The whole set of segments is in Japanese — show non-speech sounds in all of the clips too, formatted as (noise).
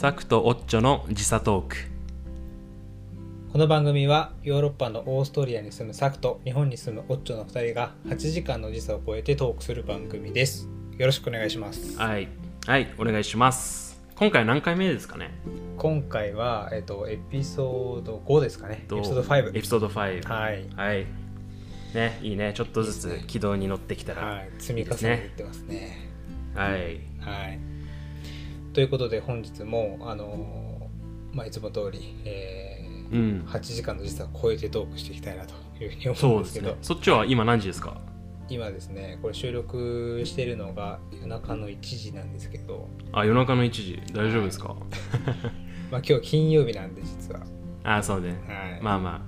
サクとオッチョの時差トーク。この番組はヨーロッパのオーストリアに住むサクと日本に住むオッチョの2人が8時間の時差を超えてトークする番組です。よろしくお願いします。はい。はい。お願いします。今回何回目ですかね？今回は、えっと、エピソード5ですかね。エピソード5エピソード5はい。はい。ねいいね。ちょっとずつ軌道に乗ってきたら。はい。積み重ねていってますね。はい。はいということで本日もあのーまあいつも通り、えーうん。8時間の時差を超えてトークしていきたいなというふうに思そううんですけど。ね。そっちは今何時ですか？今ですねこれ収録してるのが夜中の1時なんですけど。あ夜中の1時。大丈夫ですか、まあ今日金曜日なんで実は。あそうね。はい。まあまあ。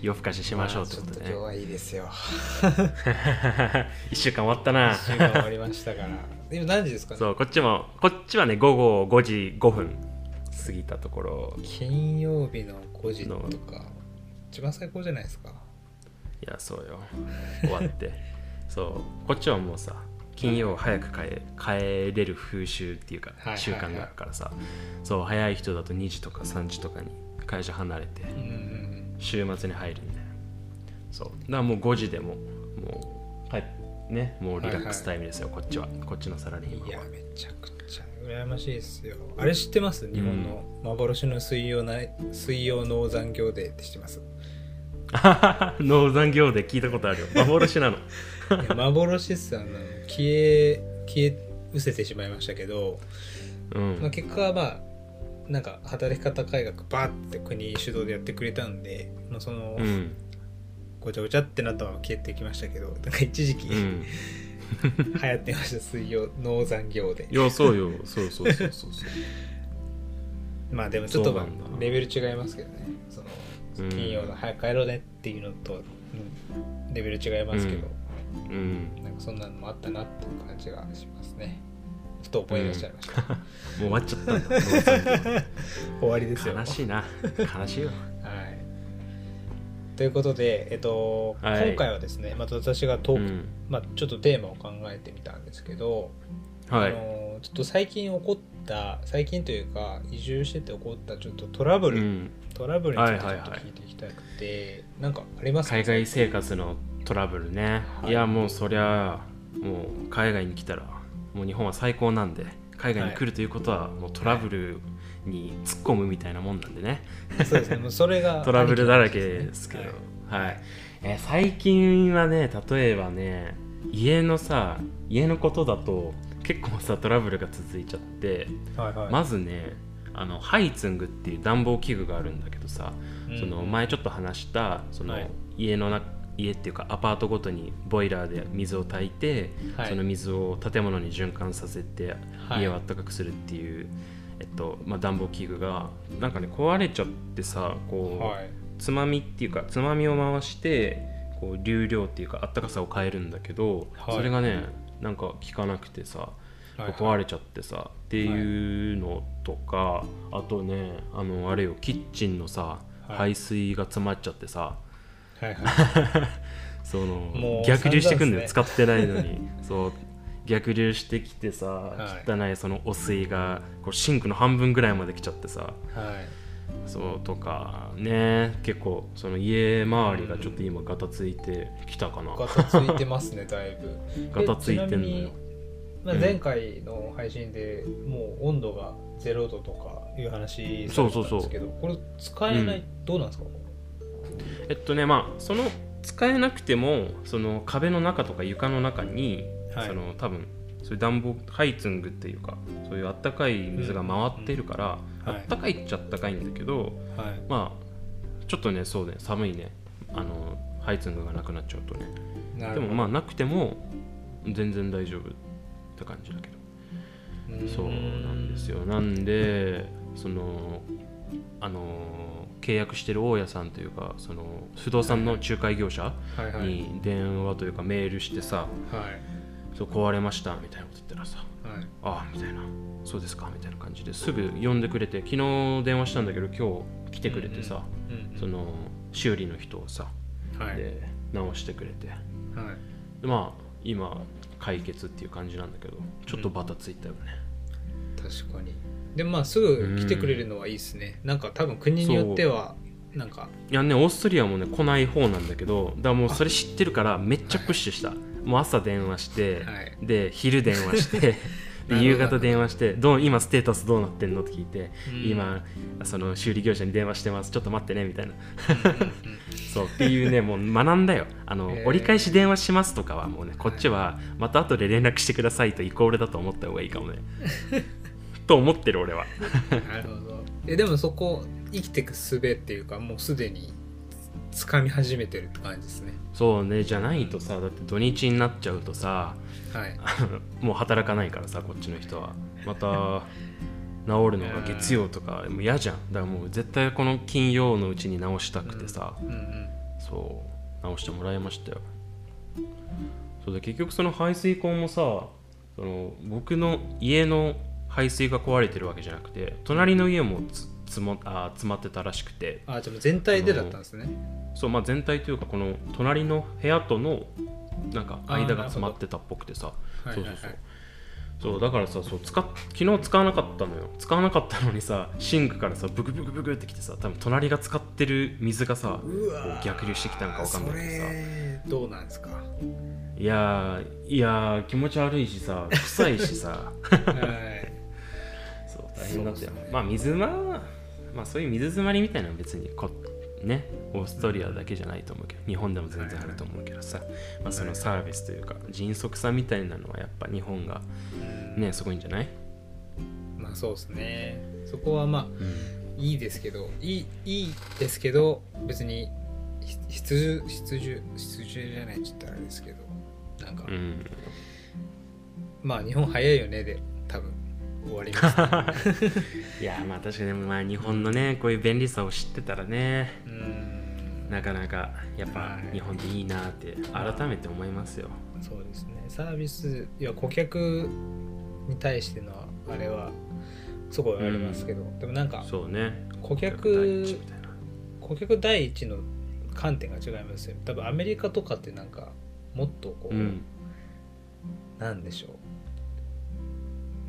夜更かししましょうってちょことでね。っと今日はいいですよ。(laughs) 1週間終わったな。1週間終わりましたから今何時ですかね？そうこっちもこっちはね午後5時5分過ぎたところ。金曜日の5時とか。一番最高じゃないですか。いやそうよ。終わって。(laughs) そう。こっちはもうさ金曜早く帰帰れる風習っていうか習慣があるからさ、そう早い人だと2時とか3時とかに会社離れて週末に入るんだよ。そう。だからもう5時でももうねもうリラックスタイムですよ、こっちは。こっちのサラリーマンは。いやめちゃくちゃ羨ましいですよ。あれ知ってます？日本の幻の水曜な水曜農残業デーって知ってます？(laughs) 農残業で聞いたことあるよ。幻なの。(laughs) いや幻っすあの消え消え失せてしまいましたけど、うん、まあ、結果はまあなんか働き方改革バーって国主導でやってくれたんで、まあ、その、うんごちゃごちゃってなったまま消えてきましたけどなんか一時期、うん。(laughs) 流行ってました水曜農残業で。いやそうよ。そうそうそうそうそう。(laughs) まあでもちょっとレベル違いますけどね。そのうん。金曜の早く帰ろうねっていうのと、うんレベル違いますけど、うん。なんかそんなのもあったなっていう感じがしますね。ちょっと思い出しちゃいました、(laughs) もう終わっちゃったんだ終わりですよ。悲しいな。悲しいよ。はいということで、えっとはい。今回はですねまた私がトーク、うん。まあ、ちょっとテーマを考えてみたんですけど、はい。あのちょっと最近起こった最近というか移住してて起こったちょっとトラブル、うん、トラブルについてちょはいはい。はいっと聞いていきたくて、なんかありますか？海外生活のトラブルね、はい。い、やもうそりゃもう海外に来たらもう日本は最高なんで海外に来るということはもうトラブルに突っ込むみたいなもんなんでね、そうですね。もうそれが (laughs) トラブルだらけですけど、はい。えー最近はね例えばね家のさ家のことだと結構さトラブルが続いちゃってはいはい。まずねあのハイツングっていう暖房器具があるんだけどさ、うん。その前ちょっと話したそのはい。家のな家っていうかアパートごとにボイラーで水を炊いて、はい。その水を建物に循環させてはい。家を暖かくするっていう、えっとまあ、暖房器具がなんかね壊れちゃってさこう、はい。つまみっていうかつまみを回してこう流量っていうかあったかさを変えるんだけど、はい。それがねなんか効かなくてさ、はいはい。壊れちゃってさっていうのとか、あとねあのあれよキッチンのさ、はい。排水が詰まっちゃってさはいはい。(laughs) その逆流してくんだよ、散使ってないのに。そう逆流してきてさ、はい。汚いその汚水がこうシンクの半分ぐらいまで来ちゃってさ。はい。そうとかね結構その家周りがちょっと今ガタついてきたかな、ガタついてますねだいぶ。(laughs) ガタついてんのよ。前回の配信でもう温度が0度とかいう話されてたんですけどこれ使えない、うんどうなんですか？えっとねまあその使えなくてもその壁の中とか床の中に、はい。その多分そういう暖房ハイツングっていうかそういうあったかい水が回ってるから、うん。あったかいっちゃあったかいんだけど、はい。まあちょっとねそうね寒いね。あのハイツングがなくなっちゃうとね。でもまあなくても全然大丈夫って感じだけど。うんそうなんですよ。なんでそのあの契約してる大家さんというかその不動産の仲介業者はいはい。に電話というかメールしてさはい「そう壊れました」みたいなこと言ったらさはい「ああ」みたいな「そうですか」みたいな感じですぐ呼んでくれて昨日電話したんだけど今日来てくれてさ、うんうんその修理の人をさ、はい。で直してくれて。はい。でまあ今解決っていう感じなんだけどちょっとバタついたよね、確かに。でまあすぐ来てくれるのはいいですね、なんか多分国によってはなんか。いやねオーストリアもね来ない方なんだけどだからもうそれ知ってるからめっちゃプッシュした、もう朝電話して、はい。で昼電話して (laughs) 夕方電話してどう今ステータスどうなってんのって聞いて、うん。今その修理業者に電話してます。ちょっと待ってねみたいな。(laughs) そうっていうねもう学んだよ。あの、へー。折り返し電話しますとかはもうねこっちはまた後で連絡してくださいとイコールだと思った方がいいかもね。(laughs) と思ってる俺は。なるほど。えでもそこ生きていく術っていうかもうすでに掴み始めてるって感じですね。そうねじゃないとさだって土日になっちゃうとさはい。(laughs) もう働かないからさこっちの人は。また治るのが月曜とか (laughs) もう嫌じゃん。だからもう絶対この金曜のうちに直したくてさ、うんうんそう直してもらいましたよ。そうで結局その排水口もさその僕の家の排水が壊れてるわけじゃなくて隣の家もつつもあ詰まってたらしくて。あじゃあ全体でだったんですね。そうまあ全体というかこの隣の部屋とのなんか間が詰まってたっぽくてさ。はいはいはいそうそう。そうそうだからさそう使っ昨日使わなかったのよ。使わなかったのにさシンクからさブクブクブクってきてさ多分隣が使ってる水がさう逆流してきたのかわかんないけどさ。どうなんですか？いやーいやー気持ち悪いしさ (laughs) 臭いしさ。はい。そう大変だったよ、ねまあ水ままあそういう水詰まりみたいなのは別にこねオーストリアだけじゃないと思うけど日本でも全然あると思うけどさ、まあ、そのサービスというか迅速さみたいなのはやっぱ日本がねすごいんじゃない、まあそうですね。そこはまあうん、いいですけどいいいいですけど別にひ必需必需必需じゃないって言ったらあれですけどなんか、うん、まあ日本早いよねで多分終わります、(laughs) いやまあ確かにまあ日本のねこういう便利さを知ってたらねうん。なかなかやっぱはい。日本でいいなって改めて思いますよ。そうですね。サービスいや顧客に対してのあれはすごいありますけど、でもなんかそうね。顧客顧客第一の観点が違いますよね。多分アメリカとかってなんかもっとこう、うん。なんでしょう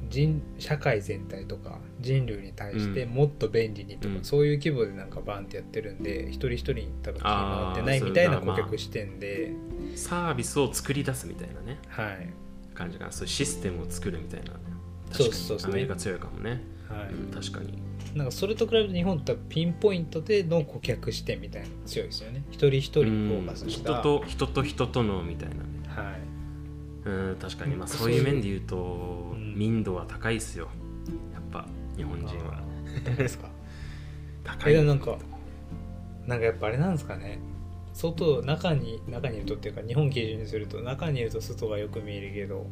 人社会全体とか人類に対してうん。もっと便利にとか、うん。そういう規模でなんかバンってやってるんで一人一人に多分気回ってないみたいな顧客視点で、サービスを作り出すみたいなね。はい。感じかな。そういうシステムを作るみたいなそう確かに。アメリカ強いかもね、はい。うん、確かに。なんかそれと比べて日本ってピンポイントでの顧客視点みたいな強いですよね。一人一人にフォーカスした、人と人と人とのみたいなね。はい。うん確かに。まあそうそういう面で言うとうん民度は高いっすよ。やっぱ日本人は。どうですか？(laughs) 高い。なんかなんかやっぱあれなんですかね。外中に中にいるとっていうか日本基準にすると中にいると外がよく見えるけど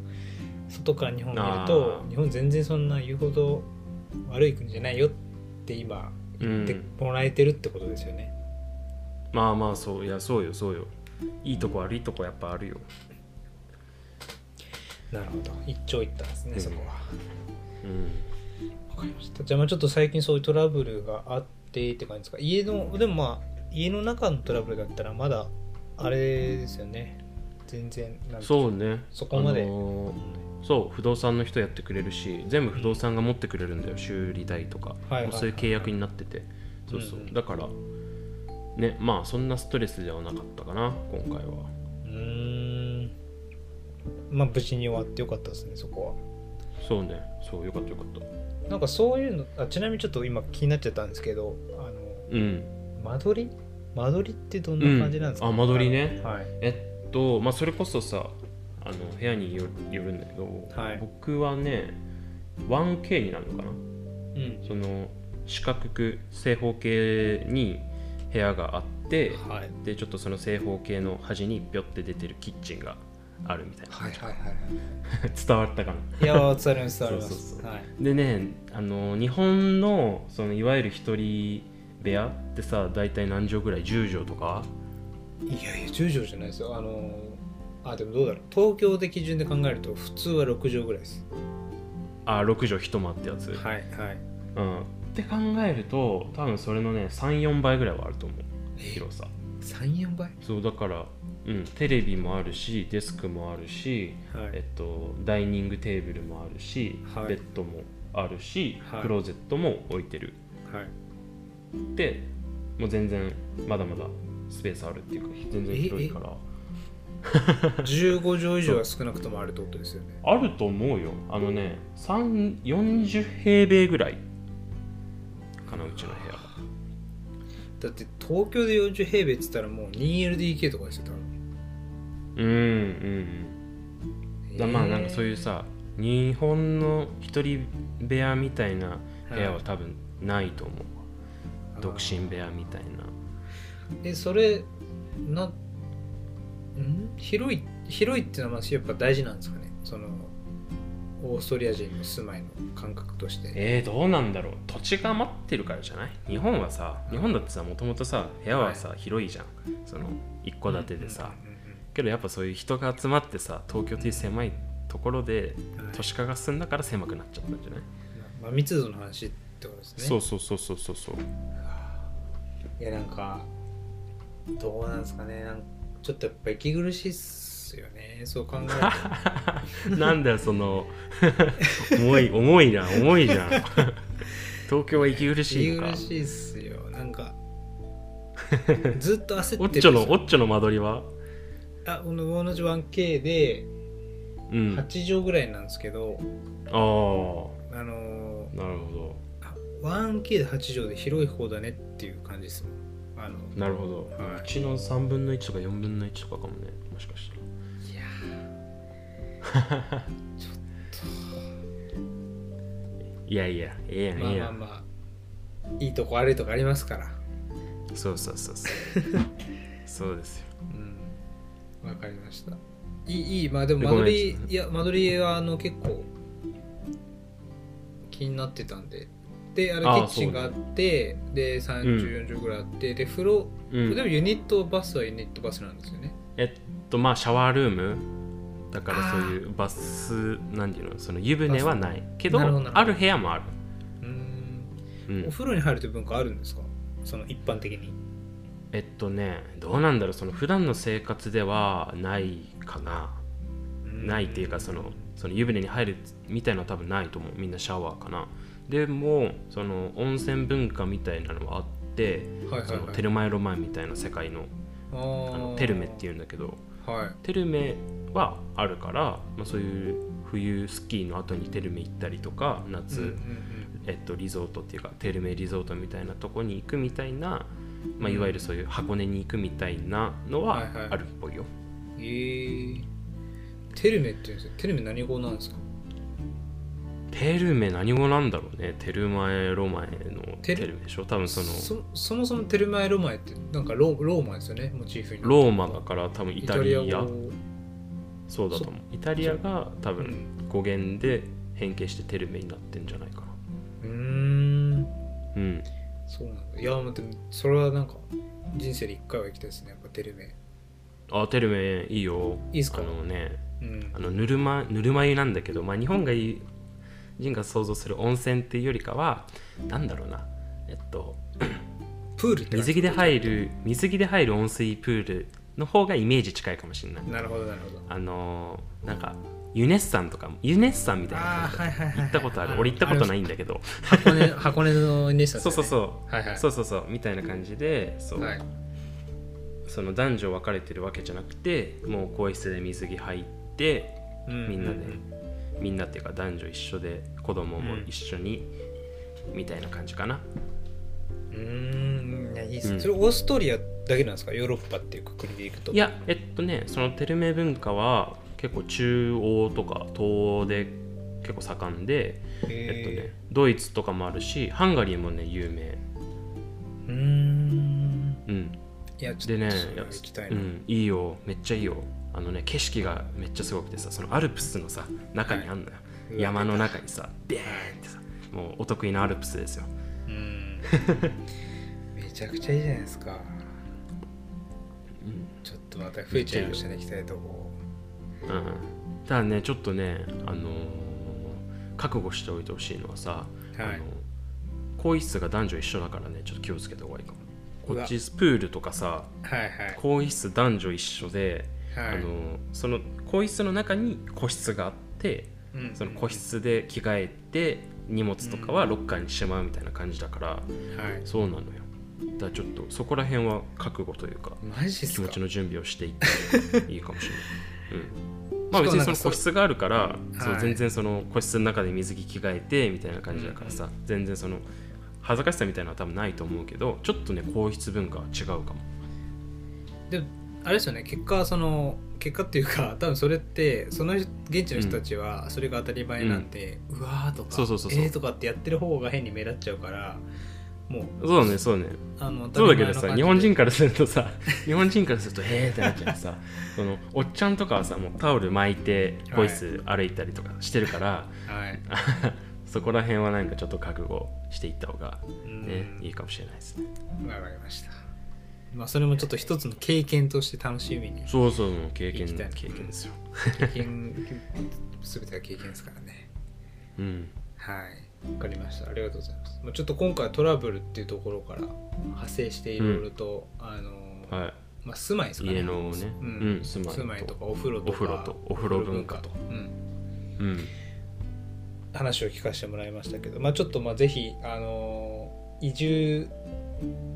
外から日本見ると日本全然そんな言うほど悪い国じゃないよって今言ってもらえてるってことですよね、まあまあそういやそうよそうよ。いいとこ悪いとこやっぱあるよなるほど。一長一短ですね、うん。そこは。うん。わかりました。じゃあまあちょっと最近そういうトラブルがあってって感じですか？家のでもまあ家の中のトラブルだったらまだあれですよね。全然そうね。そこまで。あのーそう不動産の人やってくれるし全部不動産が持ってくれるんだよ修理代とか、はいはいそういう契約になってて。そうそう、うんうん。だからねまあそんなストレスではなかったかな今回は。うーんまあ無事に終わってよかったですねそこそうね。そうよかったよかった。はなんかそういうのあちなみにちょっと今気になっちゃったんですけどあのうん。間取り？間取りってどんな感じなんですか、うん。あ間取りね。はい。えっとまあそれこそさあの部屋によよるんだけど、はい。僕はね 1K になるのかな？うん。その四角く正方形に部屋があってはい。でちょっとその正方形の端にぴょって出てるキッチンがあるみたいな、はいはいはい。(laughs) 伝わったかな。いやー伝わります伝わります。でねあの日本のそのいわゆる一人部屋ってさ大体何畳ぐらい？10畳とか？いやいや10畳じゃないですよ。あのあでもどうだろう。東京で基準で考えると普通は6畳ぐらいです。あ6畳一間ってやつ、はいはい。うん、って考えると多分それのね34倍ぐらいはあると思う。広さ34倍？そうだから、うん、テレビもあるしデスクもあるし、はい。えっと、ダイニングテーブルもあるし、はい。ベッドもあるし、はい。クローゼットも置いてる。はい。でもう全然まだまだスペースあるっていうか全然広いから。15畳以上は少なくともあるってことですよね。(laughs) あると思うよ。あのね3 40平米ぐらいかなうちの部屋。はだって東京で40平米って言ったらもう 2LDK とかですよ多分。うんうんうん。だまあなんかそういうさ日本の一人部屋みたいな部屋は多分ないと思う、独身部屋みたいな。えそれなんん？広い広いっていうのはまあやっぱ大事なんですかね？そのオーストリア人の住まいの感覚として。えー、どうなんだろう。土地が余ってるからじゃない？日本はさ日本だってさもともとさ部屋はさ、広いじゃん。その一戸建てでさ、うんうんうんけどやっぱそういう人が集まってさ東京っていう狭いところではい。都市化が進んだから狭くなっちゃったんじゃない、まあ、密度の話ってことですね。そうそうそうそうそうそう。いやなんかどうなんですかね。なんちょっとやっぱ息苦しいっすよね。そう考える (laughs) なんだよその重い重いな重いじゃん。東京は息苦としいのか。息苦しいっすよ。なんかずっと焦ってるオッチョのオッチョの間取りは？あこの同じ 1K でうん。あ8畳ぐらいなんですけど、ああのーなるほあ 1K で8畳で広い方だねっていう感じですもん。あのどなるほど、はい。うちの3分の1とか4分の1とかかもね。もしかしたらいや (laughs) いやいやええやんまあええやん、まあまあいいとこ悪いとこありますから。そうそうそうそう。(laughs) そうですよ。うん。わかりました。いいいいまあでもで間取りごめんい。や間取りはあの結構気になってたんで。であれキああッチンがあってで3040畳ぐらいあって、で風呂、うん。でもユニットバスはユニットバスなんですよね。えっとまあシャワールームだからそういうバスなんていうのその湯船はない。けどなるほどなるほど。ある部屋もある、ううん。お風呂に入るという文化あるんですか？その一般的に。えっとねどうなんだろうその普段の生活ではないかな、ないっていうかそのその湯船に入るみたいなのは多分ないと思う。みんなシャワーかな。でもその温泉文化みたいなのはあって、はいはいはい。そのテルマエロマエみたいな世界のああーのテルメっていうんだけど。はい。テルメはあるから、まあ、そういう冬スキーの後にテルメ行ったりとか夏、えっと、リゾートっていうかテルメリゾートみたいなとこに行くみたいな、まあ、いわゆるそういう箱根に行くみたいなのははいはい。あるっぽいよ、うん、えー、テルメって言うんですよ。テルメ何語なんですか？テルメ何語なんだろうね。テルマエロマエのテル。メでしょ？多分そのそそもそもテルマエロマエってなんかロローマですよね。モチーフにローマだから多分イタリアそうだと思う。イタリアが多分語源で変形してテルメになってんじゃないかな。うーん。うん。そうなんだ。いや待ってそれはなんか人生で一回は行きたいですね。やっぱテルメ。あテルメいいよ。いいっすか？あのねうん。あのぬるまぬるま湯なんだけど、まあ、日本がいい人が想像する温泉っていうよりかはなんだろうな。えっとプールって水着で入る水着で入る温水プールの方がイメージ近いかもしれない。なるほどなるほど。あのーなんかユネッサンとかもユネッサンみたいなはいはいはい行ったことある。俺行ったことないいんだけど。箱根箱根のネスタそうそううそう。はいはい。そうそうそう。みたいな感じでそう、はい。その男女分かれてるわけじゃなくてもう更衣室で水着入ってみんなで、みんなっていうか男女一緒で子供も一緒に、みたいな感じかな。うーんいやいいっす、うん。それオーストリアだけなんですか？ヨーロッパっていうくくりでいくと。いやえっとねそのテルメ文化は結構中央とか東欧で結構盛んで、えっとねえ、ドイツとかもあるしハンガリーもね有名。うーん。うん。いやちょでねきたいうな、ん、いいよ。めっちゃいいよ。あのね景色がめっちゃすごくてさそのアルプスのさ中にあんのよ、うわ山の中にさビーンってさもうお得意なアルプスですよ。うん。め (laughs) ちゃくちゃいいじゃないですか。うんちょっとまた増えちゃいましたね行きたいとこう。ん、ただねちょっとねあのー覚悟しておいてほしいのはさ、はい。あの更衣室が男女一緒だからねちょっと気をつけた方がいいかも。こっちプールとかさはいはい。更衣室男女一緒で、はい。あのその更衣室の中に個室があってうんその個室で着替えて荷物とかはロッカーにしまうみたいな感じだからはい。そうなのよだちょっとそこら辺は覚悟というかマ気持ちの準備をしていった方がいいかもしれない、うん、まあ別にその個室があるからそうはい全然その個室の中で水着着替えてみたいな感じだからさ全然その恥ずかしさみたいなのは多分ないと思うけどちょっとね更衣室文化は違うかも。であれですよね。結果その結果っていうか多分それってその現地の人たちはそれが当たり前なんで、うわーとかそうそうそうそう。えーとかってやってる方が変に目立っちゃうからもう。そうねそうね。あのそうだけどさ日本人かからするとさ (laughs) 日本人からするとへえってなっちゃうさ。そのおっちゃんとかはさもうタオル巻いて更衣室歩いたりとかしてるから、はい。(laughs) そこら辺はなんかちょっと覚悟していった方がねうん。いいかもしれないですね。わかりました。まあそれもちょっと一つの経験として楽しみにそうそう経験経験ですよ。経験 (laughs) 全ては経験ですからね。うん。はいわかりました。ありがとうございます。まあちょっと今回トラブルっていうところから派生していろいろと、あのはまあ、住まいですかね。家のね。うん。うん住まいと。住まいとかお風呂とかお風呂文化と、うん、いうん。話を聞かせてもらいましたけど、まあ、ちょっとまあぜひ、あの移住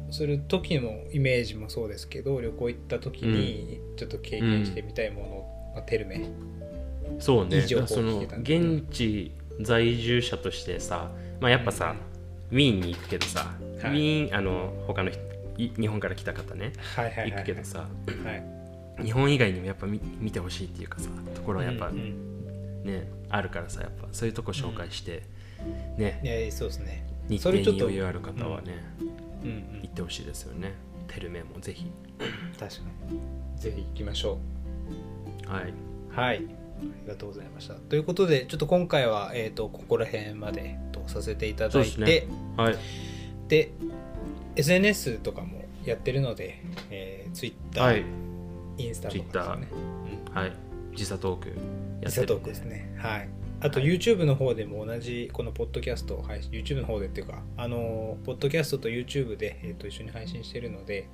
する時のイメージもそうですけど旅行行った時にちょっと経験してみたいもの、まあ、テルメ。そうね。その聞けたね。現地在住者としてさまあやっぱさ、ウィーンに行くけどさ、ウはい。ィーンあの他の日本から来た方ねはいはい行くけどさ、はい、日本以外にもやっぱ見見てほしいっていうかさところはやっぱうんうんね、あるからさやっぱそういうとこ紹介して、ね。いやそうですね。日それちょっと程に余裕ある方はね、うん。うん行ってほしいですよね。テルメもぜひ。確かに。ぜひ行きましょはい、うはいありがとうございました。ということでちょっと今回は、えー、とここら辺までとさせていただいてね。はい、で SNS とかもやってるので、えー、Twitter、はい。インスタとかですよね、はい、時差トークやってるスタトークですね。はい。あと YouTube の方でも同じこのポッドキャストを配信 YouTube の方でっていうかあのポッドキャストと YouTube で、えー、と一緒に配信してるので、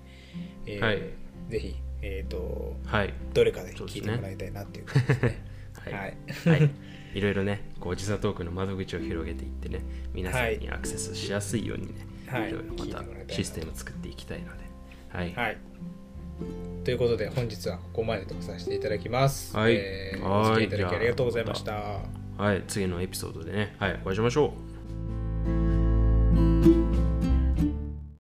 えーはい。ぜひ、えー、とはい。どれかで聞いてもらいたいなっていう感じですねはい、ははい。い、(laughs) いろいろねこう時差トークの窓口を広げていってね皆さんにアクセスしやすいようにね、はい。いろいろまたシステム作っていきたいので。はい、はい。ということで本日はここまでとさせていただきます。はい。えーはいお付き合いい。ただきありがとうございました。はい、次のエピソードでね、はい、お会いしましょう